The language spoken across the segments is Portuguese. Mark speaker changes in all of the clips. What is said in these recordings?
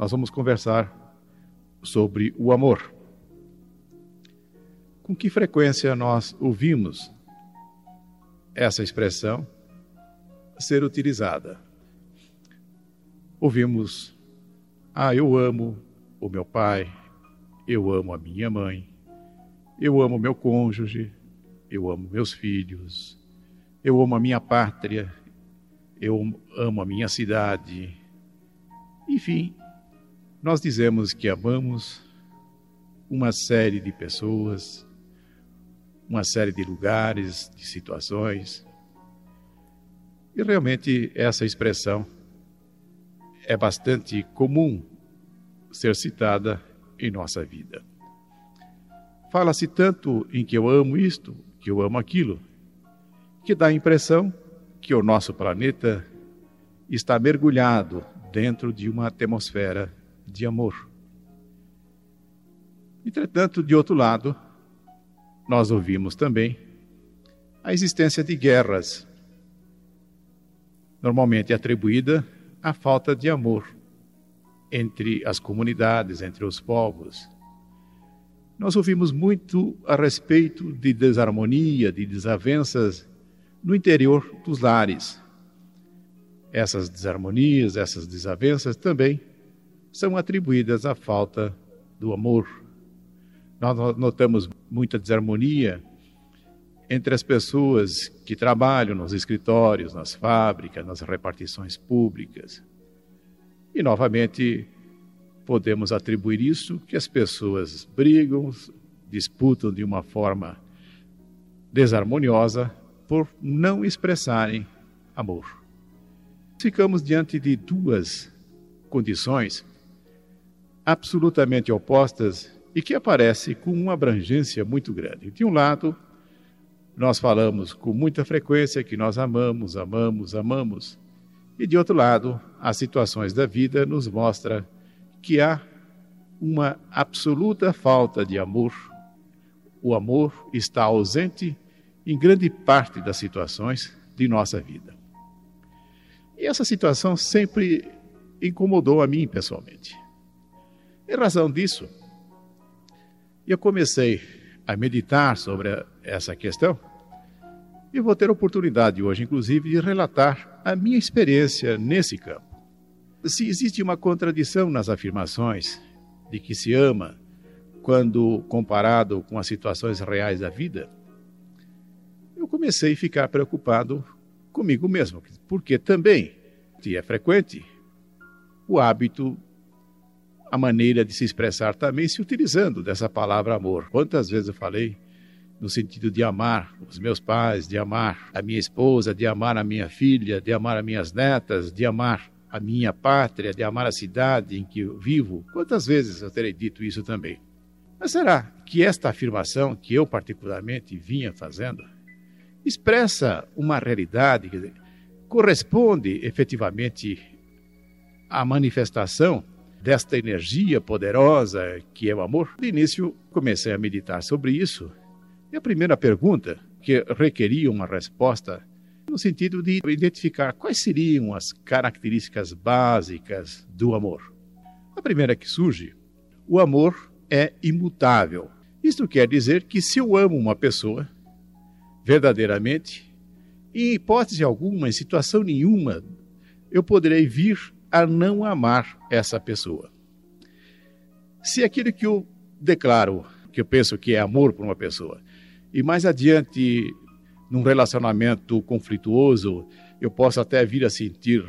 Speaker 1: nós vamos conversar sobre o amor. Com que frequência nós ouvimos essa expressão ser utilizada? Ouvimos, ah, eu amo o meu pai, eu amo a minha mãe, eu amo meu cônjuge, eu amo meus filhos, eu amo a minha pátria, eu amo a minha cidade. Enfim, nós dizemos que amamos uma série de pessoas, uma série de lugares, de situações. E realmente essa expressão é bastante comum ser citada em nossa vida. Fala-se tanto em que eu amo isto, que eu amo aquilo, que dá a impressão que o nosso planeta está mergulhado dentro de uma atmosfera de amor. Entretanto, de outro lado, nós ouvimos também a existência de guerras, normalmente atribuída à falta de amor entre as comunidades, entre os povos. Nós ouvimos muito a respeito de desarmonia, de desavenças no interior dos lares. Essas desarmonias, essas desavenças também são atribuídas à falta do amor. Nós notamos muita desarmonia entre as pessoas que trabalham nos escritórios, nas fábricas, nas repartições públicas. E, novamente, podemos atribuir isso que as pessoas brigam, disputam de uma forma desarmoniosa por não expressarem amor. Ficamos diante de duas condições absolutamente opostas e que aparecem com uma abrangência muito grande. De um lado, nós falamos com muita frequência que nós amamos, amamos, amamos. E de outro lado, as situações da vida nos mostram que há uma absoluta falta de amor. O amor está ausente em grande parte das situações de nossa vida. E essa situação sempre incomodou a mim pessoalmente. Em razão disso, eu comecei a meditar sobre essa questão e vou ter oportunidade hoje, inclusive, de relatar a minha experiência nesse campo. Se existe uma contradição nas afirmações de que se ama quando comparado com as situações reais da vida, eu comecei a ficar preocupado comigo mesmo, porque também é frequente o hábito a maneira de se expressar também se utilizando dessa palavra amor. Quantas vezes eu falei no sentido de amar os meus pais, de amar a minha esposa, de amar a minha filha, de amar as minhas netas, de amar a minha pátria, de amar a cidade em que eu vivo. Quantas vezes eu terei dito isso também? Mas será que esta afirmação que eu particularmente vinha fazendo expressa uma realidade que corresponde efetivamente à manifestação desta energia poderosa que é o amor? De início, comecei a meditar sobre isso. E a primeira pergunta, que requeria uma resposta, no sentido de identificar quais seriam as características básicas do amor. A primeira que surge, o amor é imutável. Isto quer dizer que se eu amo uma pessoa, verdadeiramente, em hipótese alguma, em situação nenhuma, eu poderei vir a não amar essa pessoa. Se aquilo que eu declaro, que eu penso que é amor por uma pessoa, e mais adiante, num relacionamento conflituoso, eu posso até vir a sentir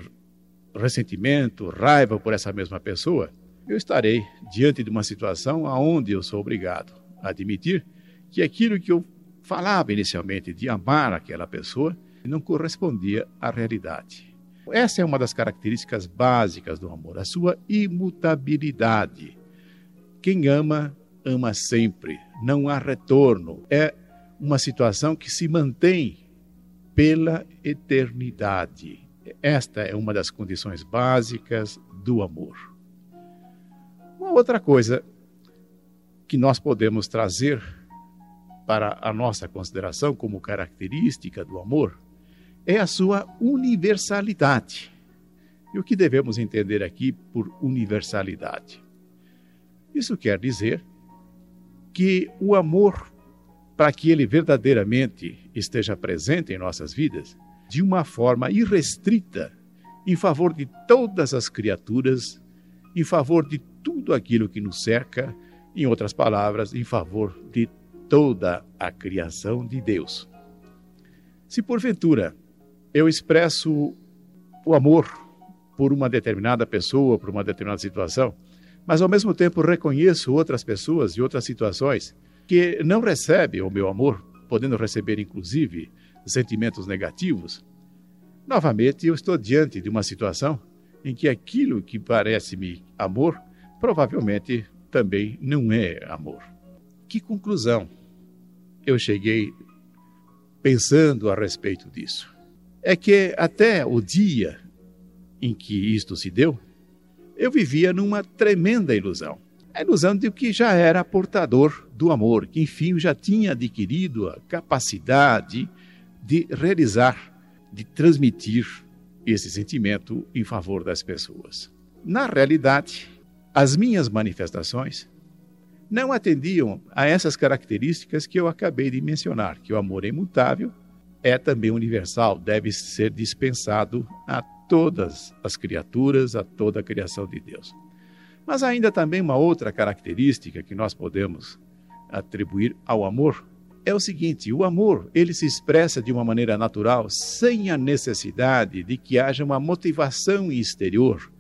Speaker 1: ressentimento, raiva por essa mesma pessoa, eu estarei diante de uma situação onde eu sou obrigado a admitir que aquilo que eu falava inicialmente de amar aquela pessoa não correspondia à realidade. Essa é uma das características básicas do amor, a sua imutabilidade. Quem ama, ama sempre, não há retorno. É uma situação que se mantém pela eternidade. Esta é uma das condições básicas do amor. Uma outra coisa que nós podemos trazer para a nossa consideração como característica do amor é a sua universalidade. E o que devemos entender aqui por universalidade? Isso quer dizer que o amor, para que ele verdadeiramente esteja presente em nossas vidas, de uma forma irrestrita, em favor de todas as criaturas, em favor de tudo aquilo que nos cerca, em outras palavras, em favor de toda a criação de Deus. Se porventura eu expresso o amor por uma determinada pessoa, por uma determinada situação, mas ao mesmo tempo reconheço outras pessoas e outras situações que não recebem o meu amor, podendo receber inclusive sentimentos negativos, novamente eu estou diante de uma situação em que aquilo que parece-me amor provavelmente também não é amor. Que conclusão eu cheguei pensando a respeito disso? É que até o dia em que isto se deu, eu vivia numa tremenda ilusão. A ilusão de que já era portador do amor, que enfim já tinha adquirido a capacidade de realizar, de transmitir esse sentimento em favor das pessoas. Na realidade, as minhas manifestações não atendiam a essas características que eu acabei de mencionar, que o amor é imutável, é também universal, deve ser dispensado a todas as criaturas, a toda a criação de Deus. Mas ainda também uma outra característica que nós podemos atribuir ao amor é o seguinte: o amor ele se expressa de uma maneira natural, sem a necessidade de que haja uma motivação exterior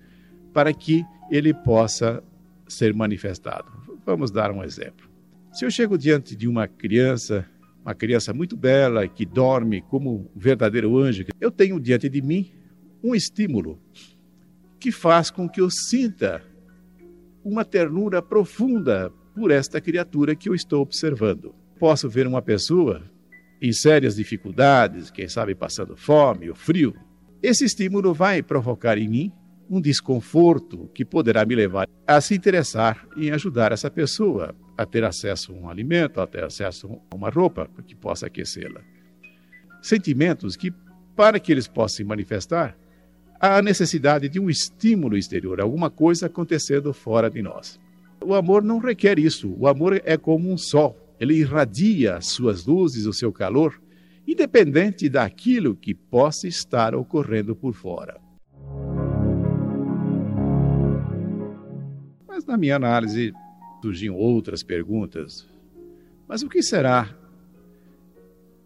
Speaker 1: para que ele possa ser manifestado. Vamos dar um exemplo. Se eu chego diante de uma criança, uma criança muito bela que dorme como um verdadeiro anjo, eu tenho diante de mim um estímulo que faz com que eu sinta uma ternura profunda por esta criatura que eu estou observando. Posso ver uma pessoa em sérias dificuldades, quem sabe passando fome ou frio. Esse estímulo vai provocar em mim um desconforto que poderá me levar a se interessar em ajudar essa pessoa a ter acesso a um alimento, a ter acesso a uma roupa que possa aquecê-la. Sentimentos que, para que eles possam se manifestar, há a necessidade de um estímulo exterior, alguma coisa acontecendo fora de nós. O amor não requer isso. O amor é como um sol. Ele irradia as suas luzes, o seu calor, independente daquilo que possa estar ocorrendo por fora. Mas na minha análise surgiam outras perguntas. Mas o que será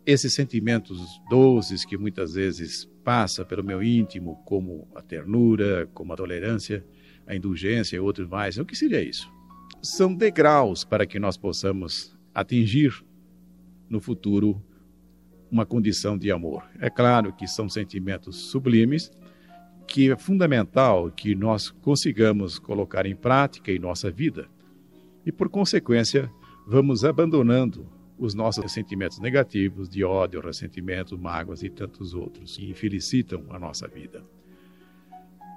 Speaker 1: esses sentimentos doces que muitas vezes passa pelo meu íntimo, como a ternura, como a tolerância, a indulgência e outros mais. O que seria isso? São degraus para que nós possamos atingir no futuro uma condição de amor. É claro que são sentimentos sublimes, que é fundamental que nós consigamos colocar em prática em nossa vida. E por consequência, vamos abandonando os nossos sentimentos negativos de ódio, ressentimento, mágoas e tantos outros que infelicitam a nossa vida.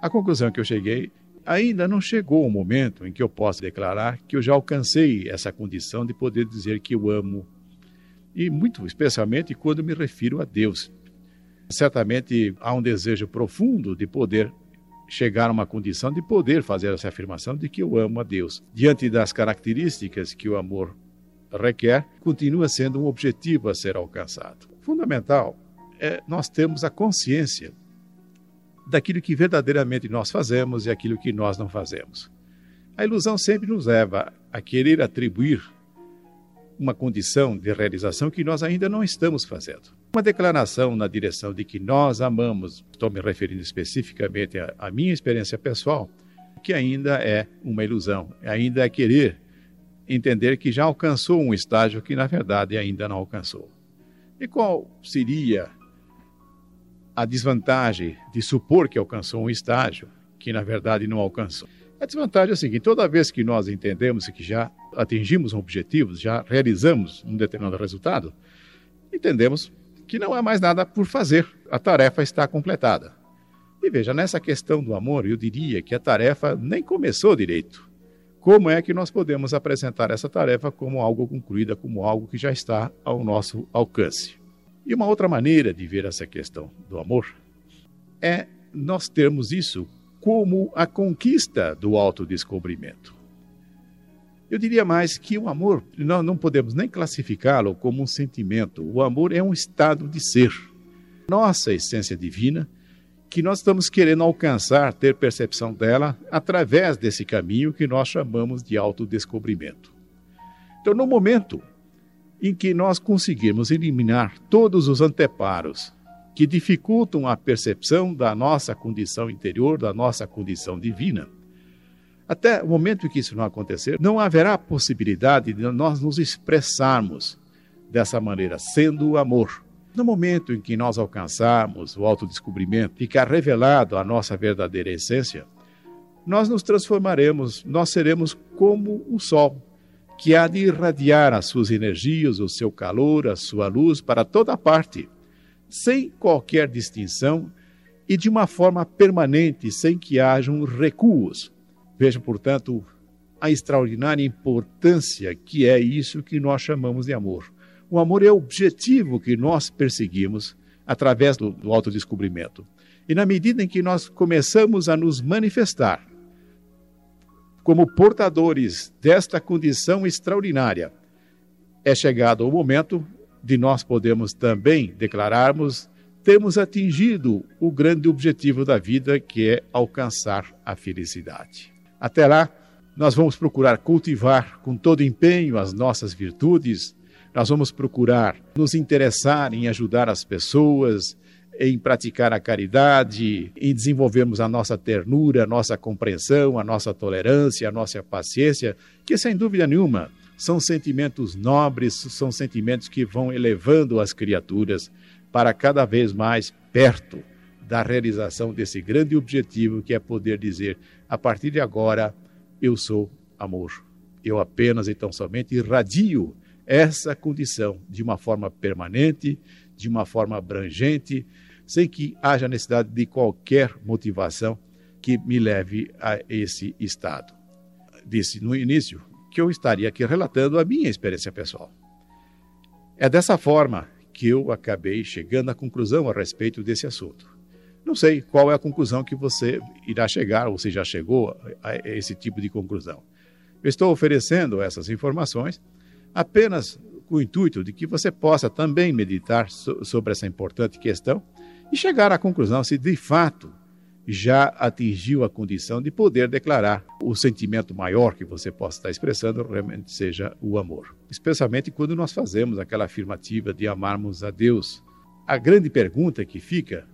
Speaker 1: A conclusão que eu cheguei ainda não chegou o momento em que eu possa declarar que eu já alcancei essa condição de poder dizer que eu amo. E muito especialmente quando me refiro a Deus. Certamente há um desejo profundo de poder chegar a uma condição de poder fazer essa afirmação de que eu amo a Deus. Diante das características que o amor requer, continua sendo um objetivo a ser alcançado. Fundamental é nós termos a consciência daquilo que verdadeiramente nós fazemos e aquilo que nós não fazemos. A ilusão sempre nos leva a querer atribuir uma condição de realização que nós ainda não estamos fazendo. Uma declaração na direção de que nós amamos, estou me referindo especificamente à minha experiência pessoal, que ainda é uma ilusão, ainda é querer entender que já alcançou um estágio que, na verdade, ainda não alcançou. E qual seria a desvantagem de supor que alcançou um estágio que, na verdade, não alcançou? A desvantagem é a seguinte: toda vez que nós entendemos que já atingimos um objetivo, já realizamos um determinado resultado, entendemos que não há mais nada por fazer, a tarefa está completada. E veja, nessa questão do amor, eu diria que a tarefa nem começou direito. Como é que nós podemos apresentar essa tarefa como algo concluída, como algo que já está ao nosso alcance? E uma outra maneira de ver essa questão do amor é nós termos isso como a conquista do autodescobrimento. Eu diria mais que o amor, nós não podemos nem classificá-lo como um sentimento. O amor é um estado de ser. Nossa essência divina, que nós estamos querendo alcançar, ter percepção dela, através desse caminho que nós chamamos de autodescobrimento. Então, no momento em que nós conseguirmos eliminar todos os anteparos que dificultam a percepção da nossa condição interior, da nossa condição divina, até o momento em que isso não acontecer, não haverá possibilidade de nós nos expressarmos dessa maneira, sendo o amor. No momento em que nós alcançarmos o autodescobrimento, ficar revelado a nossa verdadeira essência, nós nos transformaremos, nós seremos como o sol, que há de irradiar as suas energias, o seu calor, a sua luz para toda parte, sem qualquer distinção e de uma forma permanente, sem que hajam recuos Veja, portanto, a extraordinária importância que é isso que nós chamamos de amor. O amor é o objetivo que nós perseguimos através do, do autodescobrimento. E na medida em que nós começamos a nos manifestar como portadores desta condição extraordinária, é chegado o momento de nós podermos também declararmos termos atingido o grande objetivo da vida, que é alcançar a felicidade. Até lá, nós vamos procurar cultivar com todo empenho as nossas virtudes, nós vamos procurar nos interessar em ajudar as pessoas, em praticar a caridade, em desenvolvermos a nossa ternura, a nossa compreensão, a nossa tolerância, a nossa paciência, que sem dúvida nenhuma são sentimentos nobres, são sentimentos que vão elevando as criaturas para cada vez mais perto da realização desse grande objetivo que é poder dizer: a partir de agora, eu sou amor. Eu apenas, então, somente irradio essa condição de uma forma permanente, de uma forma abrangente, sem que haja necessidade de qualquer motivação que me leve a esse estado. Disse no início que eu estaria aqui relatando a minha experiência pessoal. É dessa forma que eu acabei chegando à conclusão a respeito desse assunto. Não sei qual é a conclusão que você irá chegar, ou se já chegou a esse tipo de conclusão. Eu estou oferecendo essas informações apenas com o intuito de que você possa também meditar so sobre essa importante questão e chegar à conclusão se de fato já atingiu a condição de poder declarar o sentimento maior que você possa estar expressando realmente seja o amor. Especialmente quando nós fazemos aquela afirmativa de amarmos a Deus. A grande pergunta que fica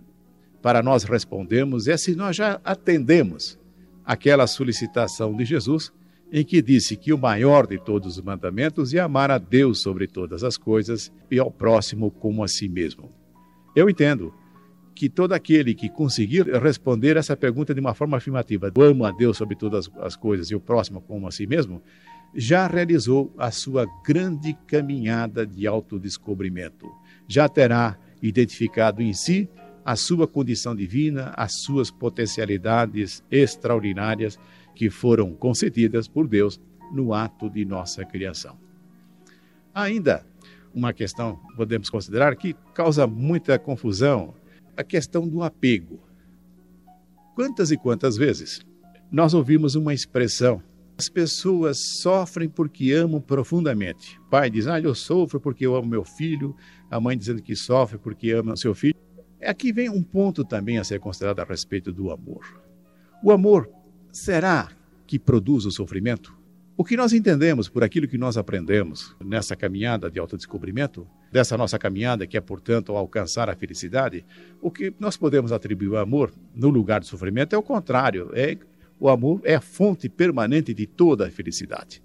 Speaker 1: para nós respondermos é se nós já atendemos aquela solicitação de Jesus em que disse que o maior de todos os mandamentos é amar a Deus sobre todas as coisas e ao próximo como a si mesmo. Eu entendo que todo aquele que conseguir responder essa pergunta de uma forma afirmativa, amo a Deus sobre todas as coisas e o próximo como a si mesmo, já realizou a sua grande caminhada de autodescobrimento. Já terá identificado em si a sua condição divina, as suas potencialidades extraordinárias que foram concedidas por Deus no ato de nossa criação. Ainda uma questão podemos considerar que causa muita confusão, a questão do apego. Quantas e quantas vezes nós ouvimos uma expressão as pessoas sofrem porque amam profundamente. O pai diz: Ah, eu sofro porque eu amo meu filho. A mãe dizendo que sofre porque ama seu filho. Aqui vem um ponto também a ser considerado a respeito do amor. O amor será que produz o sofrimento? O que nós entendemos por aquilo que nós aprendemos nessa caminhada de autodescobrimento, dessa nossa caminhada que é, portanto, alcançar a felicidade, o que nós podemos atribuir ao amor no lugar do sofrimento é o contrário, é o amor é a fonte permanente de toda a felicidade.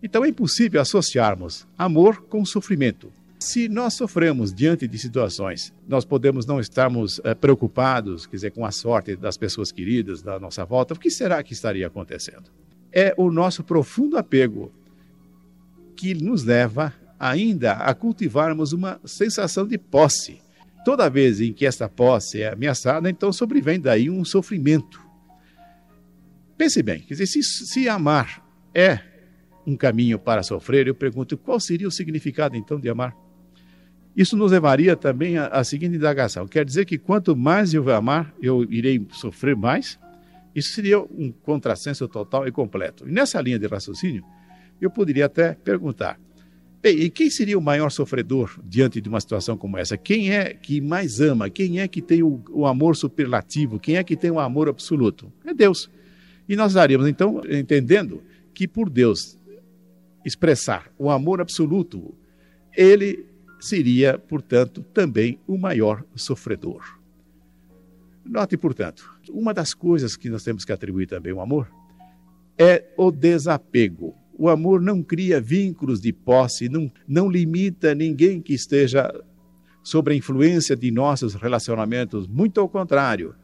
Speaker 1: Então é impossível associarmos amor com sofrimento. Se nós sofremos diante de situações, nós podemos não estarmos é, preocupados, quer dizer, com a sorte das pessoas queridas da nossa volta, o que será que estaria acontecendo? É o nosso profundo apego que nos leva ainda a cultivarmos uma sensação de posse. Toda vez em que essa posse é ameaçada, então sobrevém daí um sofrimento. Pense bem, quer dizer, se, se amar é um caminho para sofrer, eu pergunto qual seria o significado então de amar? Isso nos levaria também à, seguinte indagação: quer dizer que quanto mais eu amar, eu irei sofrer mais? Isso seria um contrassenso total e completo. E nessa linha de raciocínio, eu poderia até perguntar: bem, e quem seria o maior sofredor diante de uma situação como essa? Quem é que mais ama? Quem é que tem o, o amor superlativo? Quem é que tem o amor absoluto? É Deus. E nós daríamos, então, entendendo que por Deus expressar o amor absoluto, ele seria, portanto, também o maior sofredor. Note, portanto, uma das coisas que nós temos que atribuir também ao amor é o desapego. O amor não cria vínculos de posse, não, não limita ninguém que esteja sob a influência de nossos relacionamentos, muito ao contrário.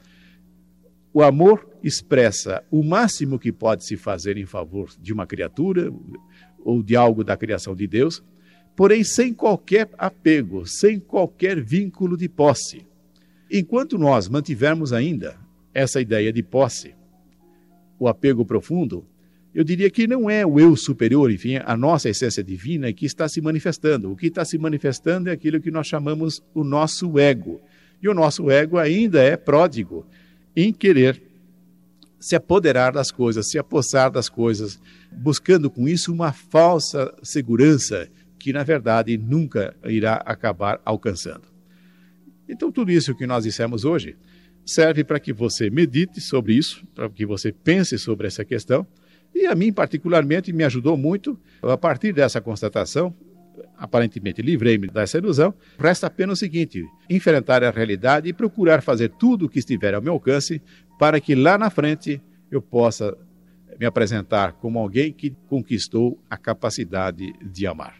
Speaker 1: O amor expressa o máximo que pode se fazer em favor de uma criatura ou de algo da criação de Deus, porém sem qualquer apego, sem qualquer vínculo de posse. Enquanto nós mantivermos ainda essa ideia de posse, o apego profundo, eu diria que não é o eu superior, enfim, a nossa essência divina que está se manifestando. O que está se manifestando é aquilo que nós chamamos o nosso ego. E o nosso ego ainda é pródigo em querer se apoderar das coisas, se apossar das coisas, buscando com isso uma falsa segurança que, na verdade, nunca irá acabar alcançando. Então, tudo isso que nós dissemos hoje serve para que você medite sobre isso, para que você pense sobre essa questão. E a mim, particularmente, me ajudou muito a partir dessa constatação. Aparentemente livrei-me dessa ilusão. Resta apenas o seguinte: enfrentar a realidade e procurar fazer tudo o que estiver ao meu alcance para que lá na frente eu possa me apresentar como alguém que conquistou a capacidade de amar.